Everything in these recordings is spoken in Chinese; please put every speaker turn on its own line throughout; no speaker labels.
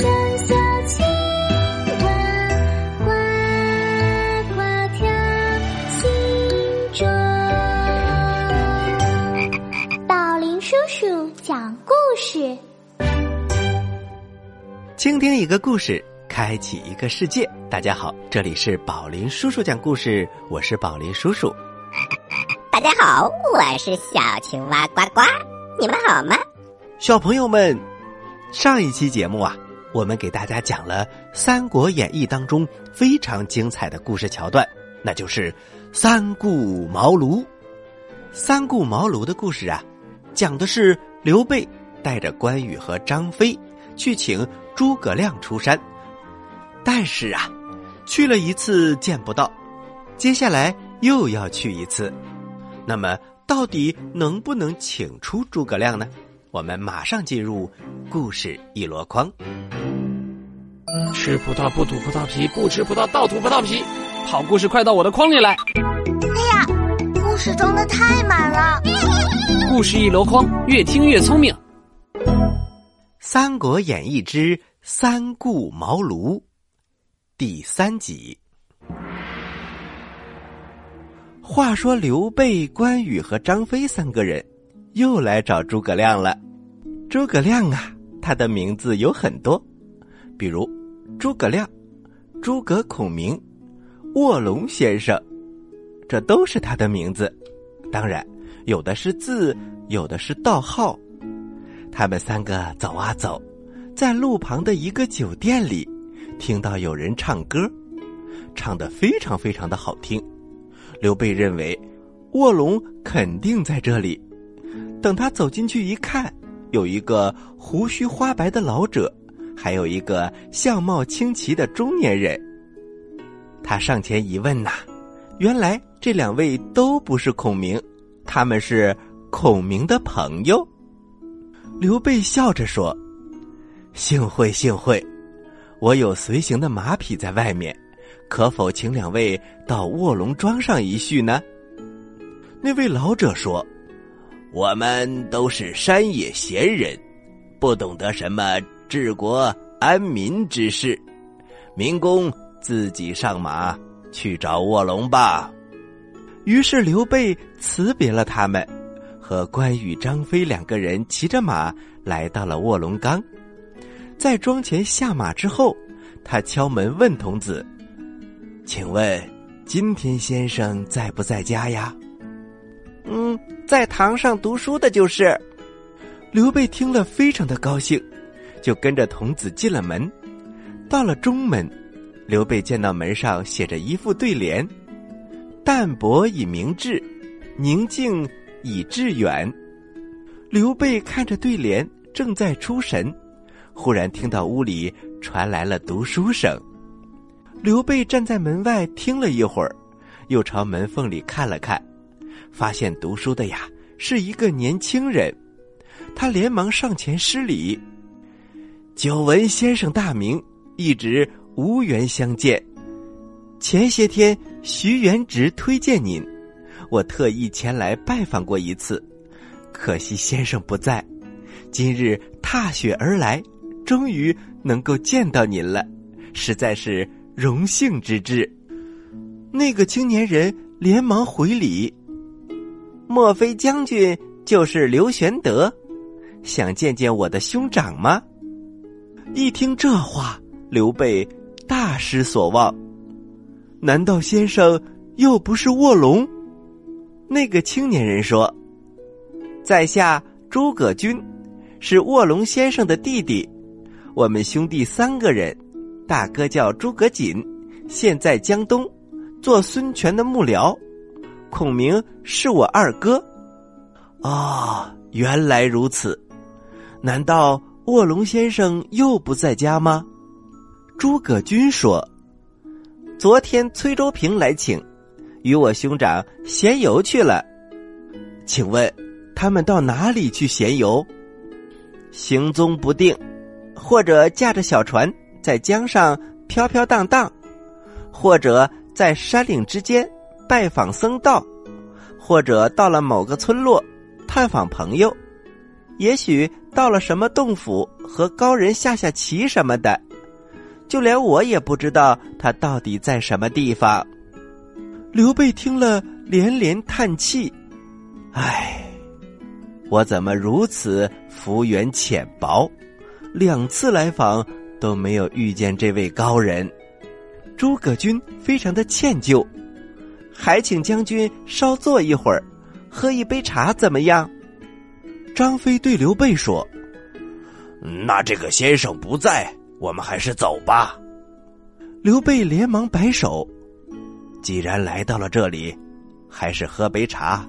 小青蛙呱呱跳青州宝林叔叔讲故事
倾听一个故事开启一个世界大家好这里是宝林叔叔讲故事我是宝林叔叔
大家好我是小青蛙呱呱你们好吗
小朋友们上一期节目啊我们给大家讲了《三国演义》当中非常精彩的故事桥段，那就是三顾茅庐。三顾茅庐的故事啊，讲的是刘备带着关羽和张飞去请诸葛亮出山，但是啊，去了一次见不到，接下来又要去一次，那么到底能不能请出诸葛亮呢？我们马上进入故事一箩筐。
吃葡萄不吐葡萄皮，不吃葡萄倒吐葡萄皮。好故事快到我的筐里来。
哎呀故事装的太满了，
故事一箩筐，越听越聪明。
《三国演义之三顾茅庐》第三集。话说刘备、关羽和张飞三个人又来找诸葛亮了。诸葛亮啊，他的名字有很多，比如诸葛亮、诸葛孔明、卧龙先生。这都是他的名字，当然，有的是字，有的是道号。他们三个走啊走，在路旁的一个酒店里，听到有人唱歌，唱的非常非常的好听。刘备认为卧龙肯定在这里。等他走进去一看，有一个胡须花白的老者，还有一个相貌清奇的中年人。他上前一问呐。原来这两位都不是孔明，他们是孔明的朋友。刘备笑着说：“幸会幸会，我有随行的马匹在外面，可否请两位到卧龙庄上一叙呢？”那位老者说：“我们都是山野闲人，不懂得什么治国安民之事，明公自己上马。”去找卧龙吧。于是刘备辞别了他们，和关羽、张飞两个人骑着马来到了卧龙岗。在庄前下马之后，他敲门问童子：“请问今天先生在不在家呀？”“
嗯，在堂上读书的就是。”
刘备听了非常的高兴，就跟着童子进了门。到了中门。刘备见到门上写着一副对联：“淡泊以明志，宁静以致远。”刘备看着对联，正在出神，忽然听到屋里传来了读书声。刘备站在门外听了一会儿，又朝门缝里看了看，发现读书的呀是一个年轻人，他连忙上前施礼：“久闻先生大名，一直。”无缘相见，前些天徐元直推荐您，我特意前来拜访过一次，可惜先生不在，今日踏雪而来，终于能够见到您了，实在是荣幸之至。那个青年人连忙回礼：“
莫非将军就是刘玄德？想见见我的兄长吗？”
一听这话，刘备。大失所望，难道先生又不是卧龙？
那个青年人说：“在下诸葛均，是卧龙先生的弟弟。我们兄弟三个人，大哥叫诸葛瑾，现在江东做孙权的幕僚。孔明是我二哥。
啊，原来如此。难道卧龙先生又不在家吗？”
诸葛均说：“昨天崔州平来请，与我兄长闲游去了。
请问他们到哪里去闲游？
行踪不定，或者驾着小船在江上飘飘荡荡，或者在山岭之间拜访僧道，或者到了某个村落探访朋友，也许到了什么洞府和高人下下棋什么的。”就连我也不知道他到底在什么地方。
刘备听了连连叹气：“
唉，我怎么如此福缘浅薄？两次来访
都没有遇见这位高人。诸葛均非常的歉疚，还请将军稍坐一会儿，喝一杯茶怎么样？张飞对刘备说：“
那这个先生不在，我们还是走吧。”
刘备连忙摆手：“既然来到了这里，还是喝杯茶，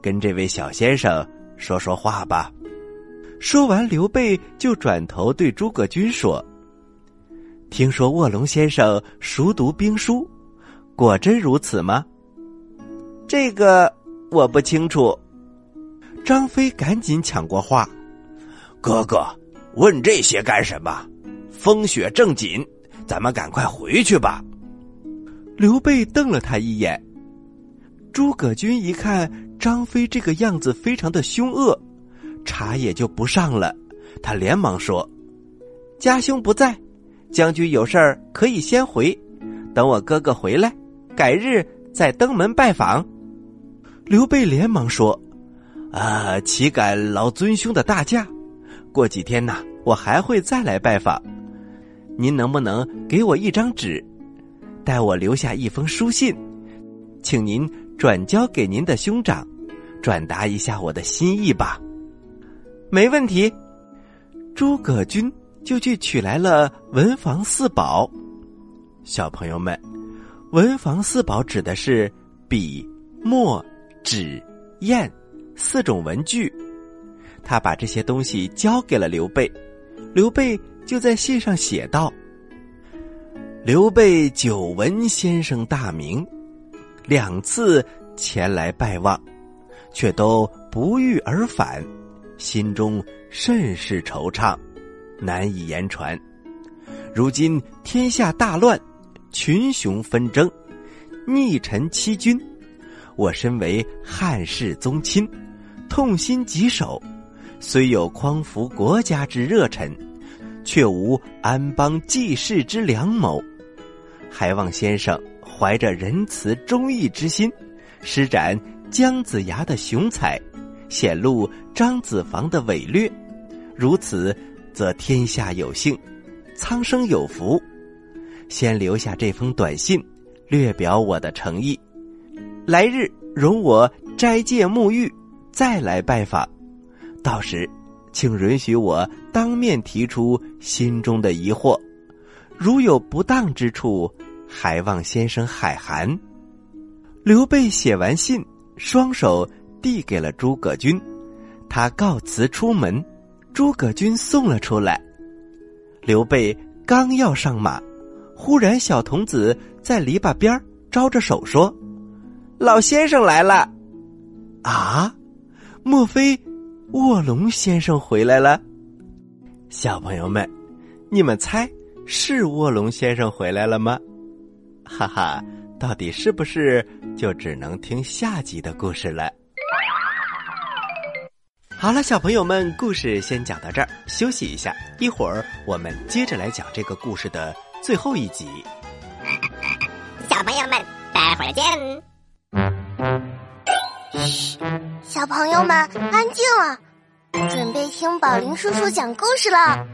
跟这位小先生说说话吧。”说完，刘备就转头对诸葛均说。听说卧龙先生熟读兵书，果真如此吗？这个我不清楚。张飞赶紧抢过话：“
哥哥，问这些干什么？风雪正紧，咱们赶快回去吧。”
刘备瞪了他一眼。诸葛均一看张飞这个样子，非常的凶恶，茶也就不上了。他连忙说：“家兄不在。”将军有事儿可以先回，等我哥哥回来，改日再登门拜访。刘备连忙说：“啊，岂敢劳尊兄的大驾？过几天呐，我还会再来拜访。您能不能给我一张纸，代我留下一封书信，请您转交给您的兄长，转达一下我的心意吧。”没问题，诸葛均。就去取来了文房四宝。小朋友们，文房四宝指的是笔、墨、纸、砚四种文具。他把这些东西交给了刘备，刘备就在信上写道：“刘备久闻先生大名，两次前来拜望，却都不遇而返，心中甚是惆怅。”难以言传。如今天下大乱，群雄纷争，逆臣欺君。我身为汉室宗亲，痛心疾首。虽有匡扶国家之热忱，却无安邦济世之良谋。还望先生怀着仁慈忠义之心，施展姜子牙的雄才，显露张子房的伟略。如此。则天下有幸，苍生有福。先留下这封短信，略表我的诚意。来日容我斋戒沐浴，再来拜访。到时，请允许我当面提出心中的疑惑。如有不当之处，还望先生海涵。刘备写完信，双手递给了诸葛均，他告辞出门。诸葛均送了出来，刘备刚要上马，忽然小童子在篱笆边招着手说：“老先生来了。”啊，莫非卧龙先生回来了？小朋友们，你们猜是卧龙先生回来了吗？哈哈，到底是不是就只能听下集的故事了。好了，小朋友们，故事先讲到这儿，休息一下，一会儿我们接着来讲这个故事的最后一集。
小朋友们，待会儿见。
嘘，小朋友们安静了，准备听宝林叔叔讲故事了。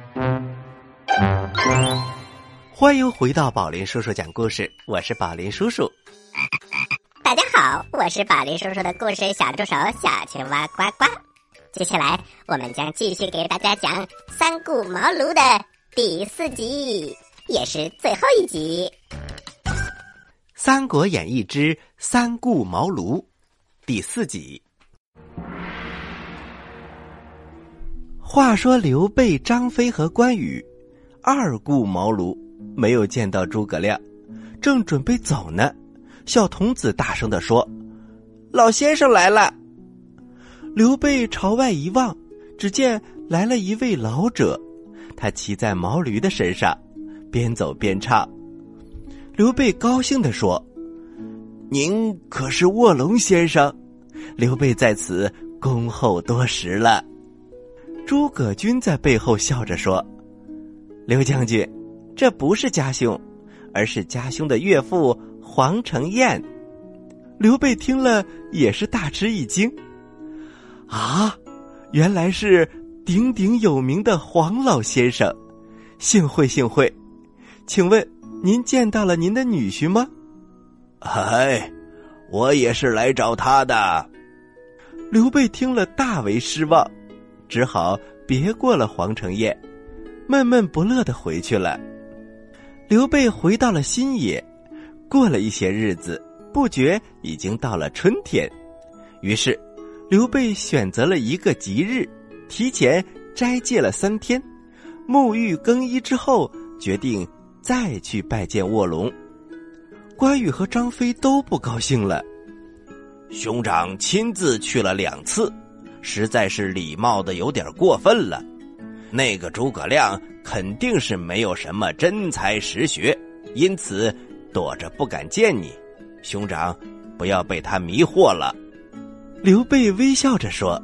欢迎回到宝林叔叔讲故事，我是宝林叔叔。
大家好，我是宝林叔叔的故事小助手小青蛙呱呱。接下来，我们将继续给大家讲《三顾茅庐》的第四集，也是最后一集，《
三国演义之三顾茅庐》第四集。话说刘备、张飞和关羽二顾茅庐，没有见到诸葛亮，正准备走呢，小童子大声的说：“老先生来了。”刘备朝外一望，只见来了一位老者，他骑在毛驴的身上，边走边唱。刘备高兴地说：“您可是卧龙先生？”刘备在此恭候多时了。诸葛均在背后笑着说：“刘将军，这不是家兄，而是家兄的岳父黄承彦。”刘备听了也是大吃一惊。啊，原来是鼎鼎有名的黄老先生，幸会幸会，请问您见到了您的女婿吗？
哎，我也是来找他的。
刘备听了大为失望，只好别过了皇城宴，闷闷不乐的回去了。刘备回到了新野，过了一些日子，不觉已经到了春天，于是刘备选择了一个吉日，提前斋戒了三天，沐浴更衣之后，决定再去拜见卧龙。关羽和张飞都不高兴了。
兄长亲自去了两次，实在是礼貌的有点过分了。那个诸葛亮肯定是没有什么真才实学，因此躲着不敢见你。兄长，不要被他迷惑了。
刘备微笑着说：“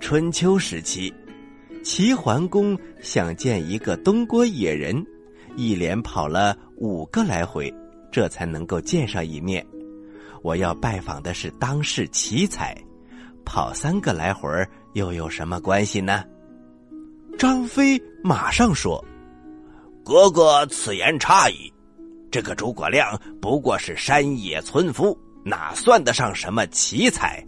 春秋时期，
齐桓公想见一个东郭野人，一连跑了五个来回，这才能够见上一面。”我要拜访的是当世奇才，跑三个来回又有什么关系呢？张飞马上说：“
哥哥此言差矣，这个诸葛亮不过是山野村夫，哪算得上什么奇才？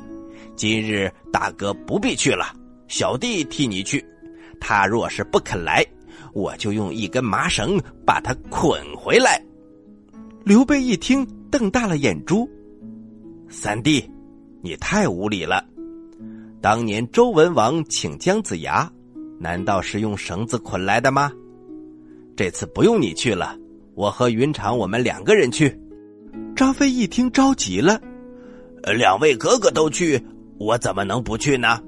今日大哥不必去了，小弟替你去。他若是不肯来，我就用一根麻绳把他捆回来。”
刘备一听，瞪大了眼珠。
三弟，你太无礼了！当年周文王请姜子牙，难道是用绳子捆来的吗？这次不用你去了，我和云长我们两个人去。
张飞一听着急了：“
两位哥哥都去，我怎么能不去呢？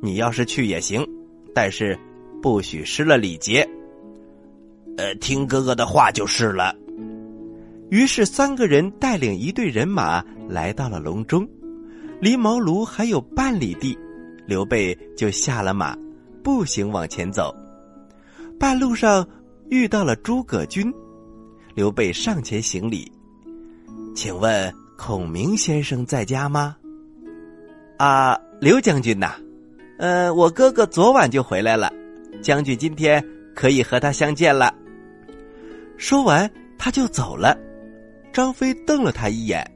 你要是去也行，但是不许失了礼节。
呃，听哥哥的话就是了。”
于是三个人带领一队人马来到了隆中，离茅庐还有半里地，刘备就下了马，步行往前走。半路上遇到了诸葛均，刘备上前行礼：“请问孔明先生在家吗？”“啊，刘将军呐，呃，我哥哥昨晚就回来了，将军今天可以和他相见了。”说完，他就走了。张飞瞪了他一眼，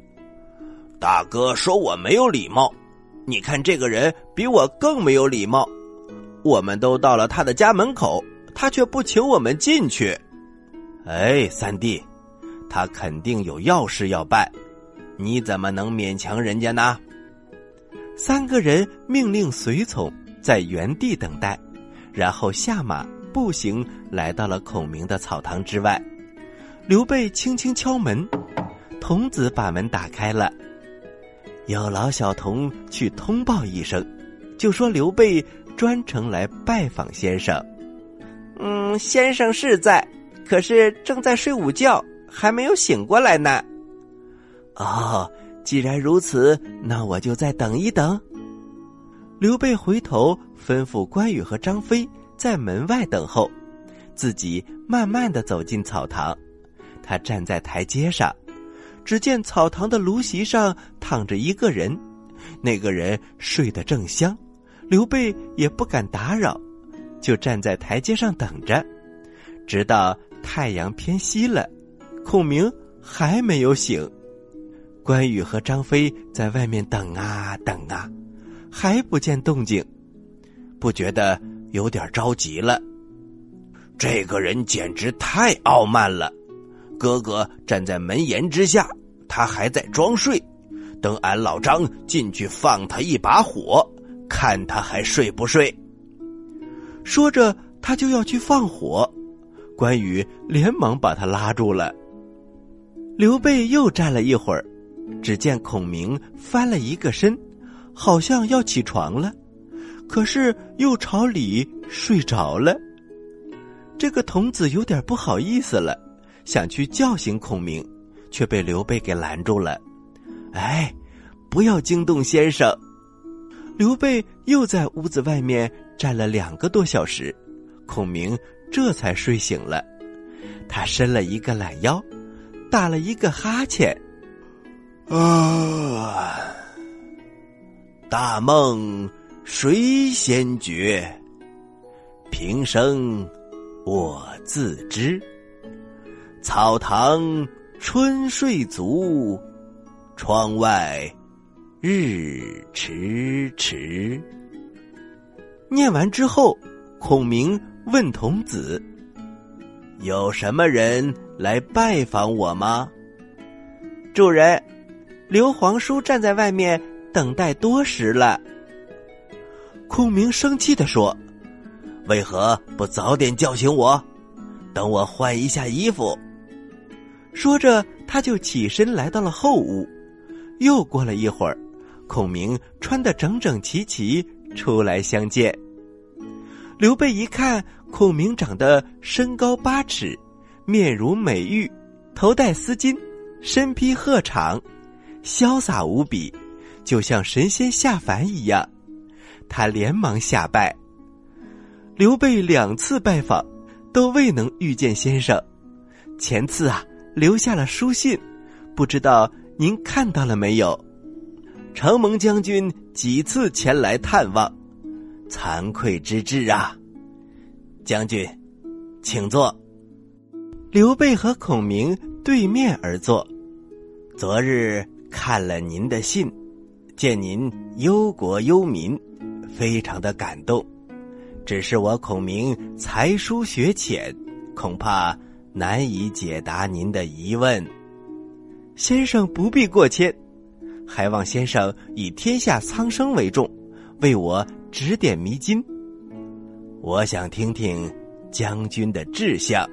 大哥说我没有礼貌，你看这个人比我更没有礼貌。我们都到了他的家门口，他却不请我们进去。哎，三弟，他肯定有要事要办，你怎么能勉强人家呢？
三个人命令随从在原地等待，然后下马步行来到了孔明的草堂之外。刘备轻轻敲门。童子把门打开了，有劳小童去通报一声，就说刘备专程来拜访先生。嗯，先生是在，可是正在睡午觉，还没有醒过来呢。哦，既然如此，那我就再等一等。刘备回头吩咐关羽和张飞在门外等候，自己慢慢的走进草堂。他站在台阶上。只见草堂的芦席上躺着一个人，那个人睡得正香，刘备也不敢打扰，就站在台阶上等着，直到太阳偏西了，孔明还没有醒，关羽和张飞在外面等啊等啊，还不见动静，不觉得有点着急了。
这个人简直太傲慢了。哥哥站在门檐之下，他还在装睡。等俺老张进去放他一把火，看他还睡不睡。
说着，他就要去放火，关羽连忙把他拉住了。刘备又站了一会儿，只见孔明翻了一个身，好像要起床了，可是又朝里睡着了。这个童子有点不好意思了。想去叫醒孔明，却被刘备给拦住了。哎，不要惊动先生！刘备又在屋子外面站了两个多小时，孔明这才睡醒了。他伸了一个懒腰，打了一个哈欠。
啊！大梦谁先觉？平生
我自知。草堂春睡足，窗外日迟迟。
念完之后，孔明问童子：“
有什么人来拜访我吗？”
主人，刘皇叔站在外面等待多时了。
孔明生气的说：“为何不早点叫醒我？等我换一下衣服。”
说着，他就起身来到了后屋。又过了一会儿，孔明穿得整整齐齐出来相见。刘备一看，孔明长得身高八尺，面如美玉，头戴丝巾，身披鹤氅，潇洒无比，就像神仙下凡一样。他连忙下拜。刘备两次拜访，都未能遇见先生。前次啊，留下了书信，不知道您看到了没有？
承蒙将军几次前来探望。惭愧之至啊，将军，请坐。
刘备和孔明对面而坐。
昨日看了您的信，见您忧国忧民，非常的感动。只是我孔明才疏学浅，恐怕难以解答您的疑问。
先生不必过谦，还望先生以天下苍生为重，为我。指点迷津，
我想听听将军的志向。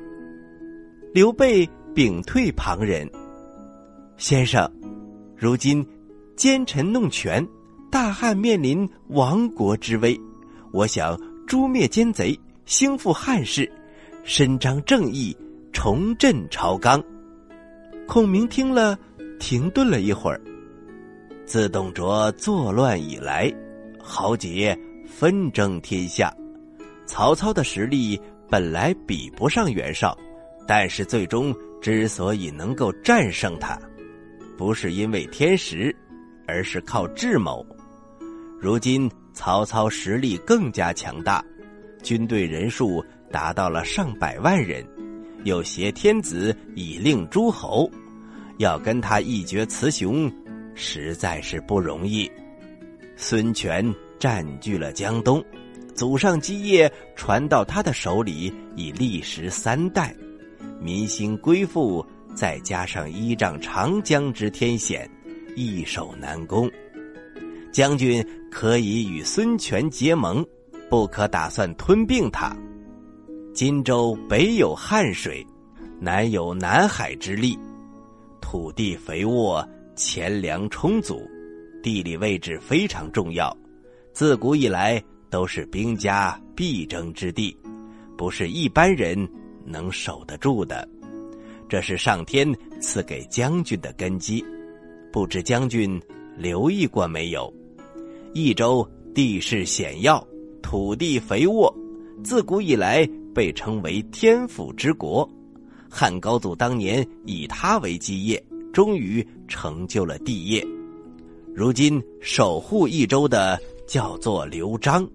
刘备屏退旁人，先生，如今奸臣弄权，大汉面临亡国之危，我想诛灭奸贼，兴复汉室，伸张正义，重振朝纲。孔明听了，停顿了一会儿。
自董卓作乱以来，豪杰。纷争天下，曹操的实力本来比不上袁绍，但是最终之所以能够战胜他，不是因为天时，而是靠智谋。如今曹操实力更加强大，军队人数达到了上百万人，又挟天子以令诸侯，要跟他一决雌雄，实在是不容易。孙权。占据了江东，祖上基业传到他的手里已历时三代，民心归附，再加上依仗长江之天险，易守难攻。将军可以与孙权结盟，不可打算吞并他。荆州北有汉水，南有南海之利，土地肥沃，钱粮充足，地理位置非常重要。自古以来都是兵家必争之地，不是一般人能守得住的。这是上天赐给将军的根基，不知将军留意过没有？益州地势险要，土地肥沃，自古以来被称为天府之国。汉高祖当年以它为基业，终于成就了帝业。如今守护益州的。叫做刘璋，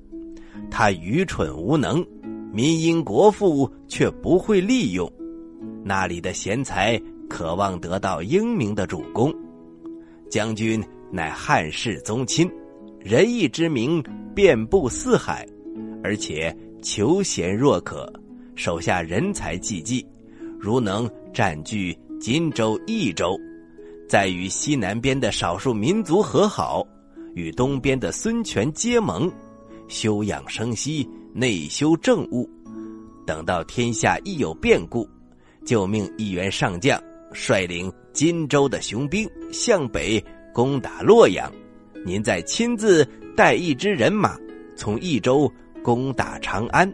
他愚蠢无能，民因国富却不会利用，那里的贤才渴望得到英明的主公。将军乃汉室宗亲，仁义之名遍布四海，而且求贤若渴，手下人才济济。如能占据荆州、益州，再与西南边的少数民族和好。与东边的孙权结盟，休养生息，内修政务。等到天下一有变故，就命一员上将率领荆州的雄兵向北攻打洛阳。您再亲自带一支人马从益州攻打长安。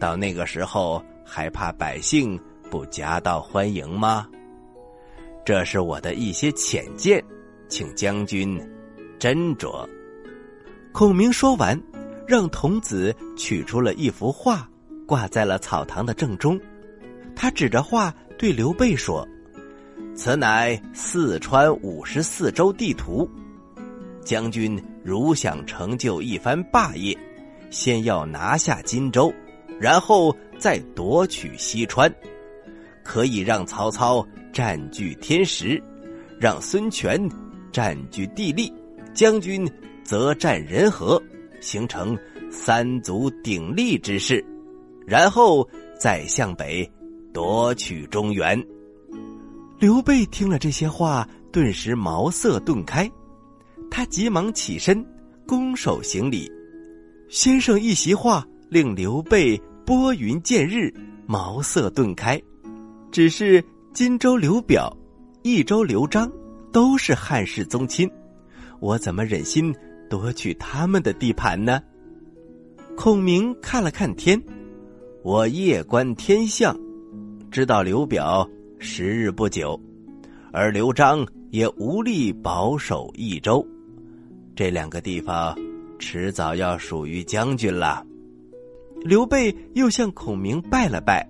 到那个时候，还怕百姓不夹道欢迎吗？这是我的一些浅见，请将军。斟酌。
孔明说完，让童子取出了一幅画，挂在了草堂的正中。他指着画对刘备说：“
此乃四川五十四州地图。将军如想成就一番霸业，先要拿下荆州，然后
再夺取西川，可以让曹操占据天时，让孙权占据地利，将军则占人和，形成三足鼎立之势，然后再向北夺取中原。
刘备听了这些话，顿时茅塞顿开，他急忙起身，拱手行礼。先生一席话，令刘备拨云见日，茅塞顿开。只是荆州刘表、益州刘璋都是汉室宗亲，我怎么忍心夺取他们的地盘呢？孔明看了看天，
我夜观天象，知道刘表。时日不久，而刘璋也无力保守益州，这两个地方迟早要属于将军了。
刘备又向孔明拜了拜：“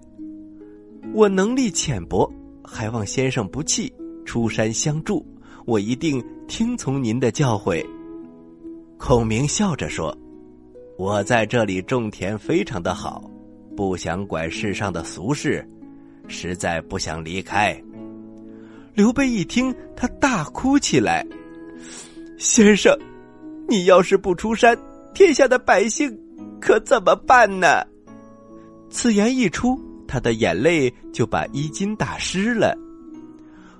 我能力浅薄，还望先生不弃，出山相助。我一定听从您的教诲。”
孔明笑着说：“我在这里种田非常的好，不想管世上的俗事。”实在不想离开。
刘备一听，他大哭起来：“先生，你要是不出山，天下的百姓可怎么办呢？”此言一出，他的眼泪就把衣襟打湿了。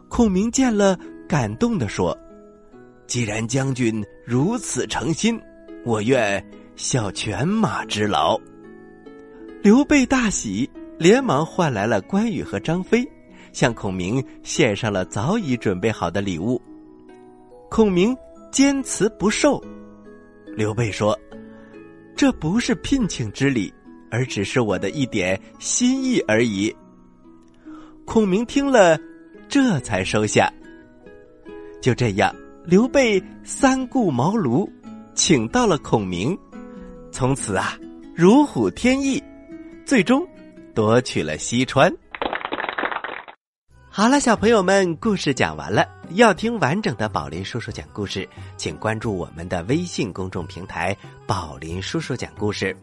孔明见了，感动的说：“
既然将军如此诚心，我愿效犬马之劳。”
刘备大喜。连忙换来了关羽和张飞，向孔明献上了早已准备好的礼物。孔明坚持不受。刘备说：“这不是聘请之礼，而只是我的一点心意而已。”孔明听了，这才收下。就这样，刘备三顾茅庐，请到了孔明，从此啊，如虎添翼，最终。夺取了西川。好了，小朋友们，故事讲完了。要听完整的宝林叔叔讲故事，请关注我们的微信公众平台“宝林叔叔讲故事”。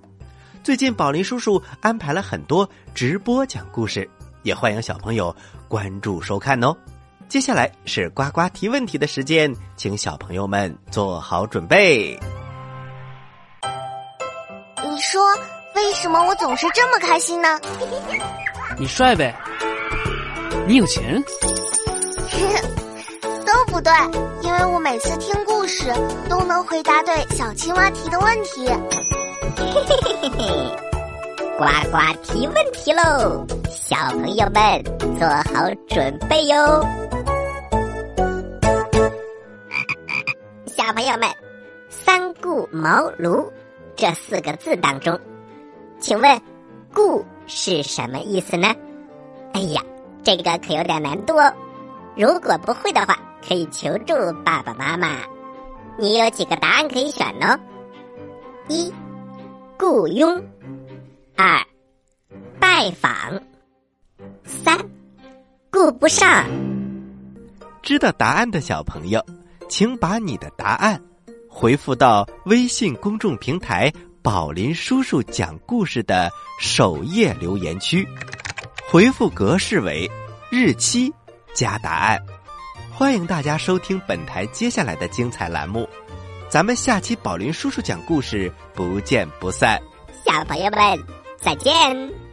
最近，宝林叔叔安排了很多直播讲故事，也欢迎小朋友关注收看哦。接下来是呱呱提问题的时间，请小朋友们做好准备。
你说。为什么我总是这么开心呢？
你帅呗，你有钱，
都不对，因为我每次听故事都能回答对小青蛙提的问题。嘿嘿嘿嘿嘿，
呱呱提问题喽，小朋友们做好准备哟。小朋友们，三顾茅庐这四个字当中。请问“顾”是什么意思呢？哎呀，这个可有点难度哦。如果不会的话，可以求助爸爸妈妈。你有几个答案可以选呢？一、雇佣；二、拜访；三、顾不上。
知道答案的小朋友，请把你的答案回复到微信公众平台。宝林叔叔讲故事的首页留言区，回复格式为日期加答案。欢迎大家收听本台接下来的精彩栏目，咱们下期宝林叔叔讲故事不见不散。
小朋友们再见。